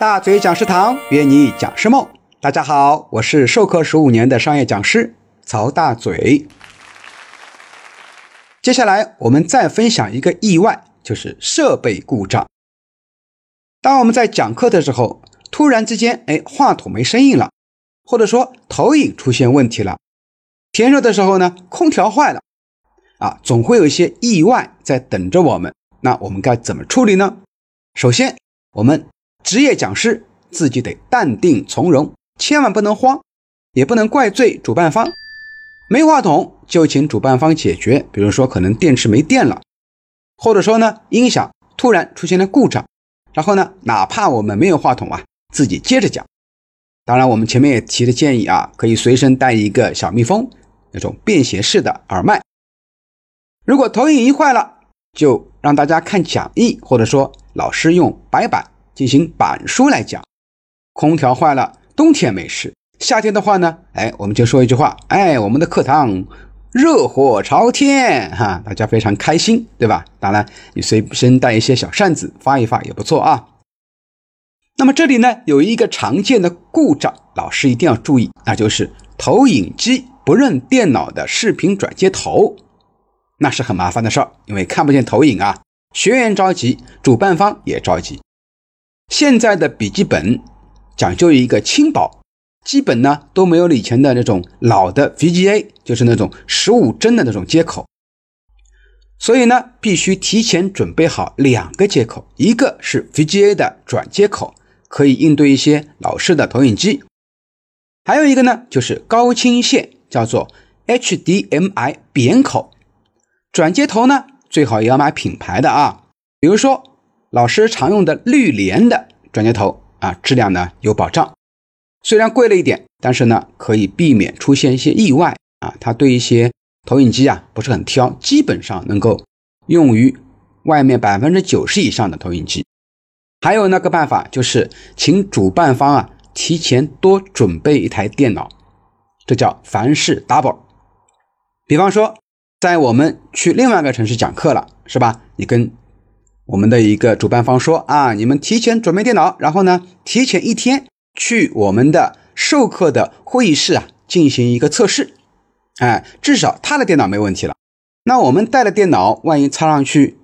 大嘴讲师堂约你讲师梦。大家好，我是授课十五年的商业讲师曹大嘴。接下来我们再分享一个意外，就是设备故障。当我们在讲课的时候，突然之间，哎，话筒没声音了，或者说投影出现问题了，天热的时候呢，空调坏了，啊，总会有一些意外在等着我们。那我们该怎么处理呢？首先，我们职业讲师自己得淡定从容，千万不能慌，也不能怪罪主办方。没话筒就请主办方解决，比如说可能电池没电了，或者说呢音响突然出现了故障，然后呢哪怕我们没有话筒啊，自己接着讲。当然，我们前面也提的建议啊，可以随身带一个小蜜蜂，那种便携式的耳麦。如果投影仪坏了，就让大家看讲义，或者说老师用白板进行板书来讲。空调坏了，冬天没事，夏天的话呢，哎，我们就说一句话，哎，我们的课堂热火朝天，哈，大家非常开心，对吧？当然，你随身带一些小扇子发一发也不错啊。那么这里呢，有一个常见的故障，老师一定要注意，那就是投影机不认电脑的视频转接头。那是很麻烦的事儿，因为看不见投影啊，学员着急，主办方也着急。现在的笔记本讲究一个轻薄，基本呢都没有以前的那种老的 VGA，就是那种十五帧的那种接口。所以呢，必须提前准备好两个接口，一个是 VGA 的转接口，可以应对一些老式的投影机；还有一个呢，就是高清线，叫做 HDMI 扁口。转接头呢，最好也要买品牌的啊，比如说老师常用的绿联的转接头啊，质量呢有保障。虽然贵了一点，但是呢可以避免出现一些意外啊。它对一些投影机啊不是很挑，基本上能够用于外面百分之九十以上的投影机。还有那个办法就是请主办方啊提前多准备一台电脑，这叫凡事 double。比方说。在我们去另外一个城市讲课了，是吧？你跟我们的一个主办方说啊，你们提前准备电脑，然后呢，提前一天去我们的授课的会议室啊进行一个测试，哎，至少他的电脑没问题了。那我们带的电脑万一插上去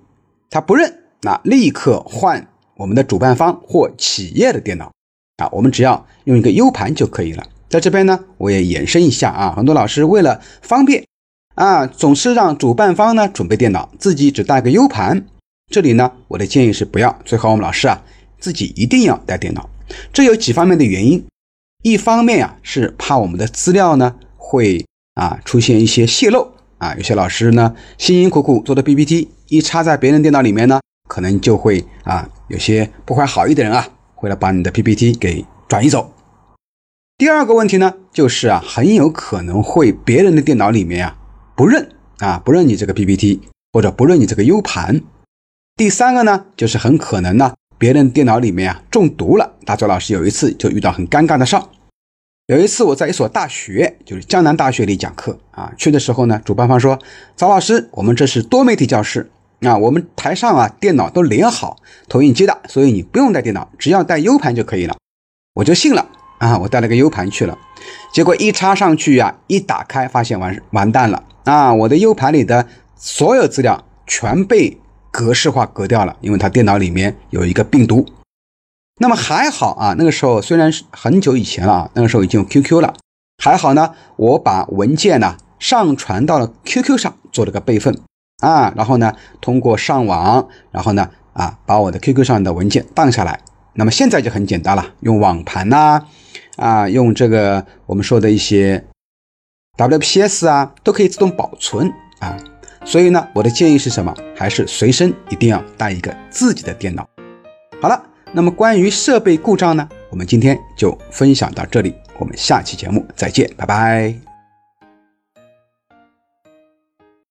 他不认，那立刻换我们的主办方或企业的电脑啊，我们只要用一个 U 盘就可以了。在这边呢，我也延伸一下啊，很多老师为了方便。啊，总是让主办方呢准备电脑，自己只带个 U 盘。这里呢，我的建议是不要，最好我们老师啊自己一定要带电脑。这有几方面的原因，一方面啊是怕我们的资料呢会啊出现一些泄露啊，有些老师呢辛辛苦苦做的 PPT 一插在别人电脑里面呢，可能就会啊有些不怀好意的人啊会来把你的 PPT 给转移走。第二个问题呢，就是啊很有可能会别人的电脑里面啊。不认啊，不认你这个 PPT，或者不认你这个 U 盘。第三个呢，就是很可能呢，别人电脑里面啊中毒了。大周老师有一次就遇到很尴尬的事儿。有一次我在一所大学，就是江南大学里讲课啊，去的时候呢，主办方说：“曹老师，我们这是多媒体教室啊，我们台上啊电脑都连好投影机的，所以你不用带电脑，只要带 U 盘就可以了。”我就信了啊，我带了个 U 盘去了，结果一插上去呀，一打开发现完完蛋了。啊，我的 U 盘里的所有资料全被格式化隔掉了，因为它电脑里面有一个病毒。那么还好啊，那个时候虽然是很久以前了啊，那个时候已经有 QQ 了，还好呢，我把文件呢上传到了 QQ 上，做了个备份啊，然后呢，通过上网，然后呢，啊，把我的 QQ 上的文件荡下来。那么现在就很简单了，用网盘呐，啊，用这个我们说的一些。WPS 啊，都可以自动保存啊，所以呢，我的建议是什么？还是随身一定要带一个自己的电脑。好了，那么关于设备故障呢，我们今天就分享到这里，我们下期节目再见，拜拜。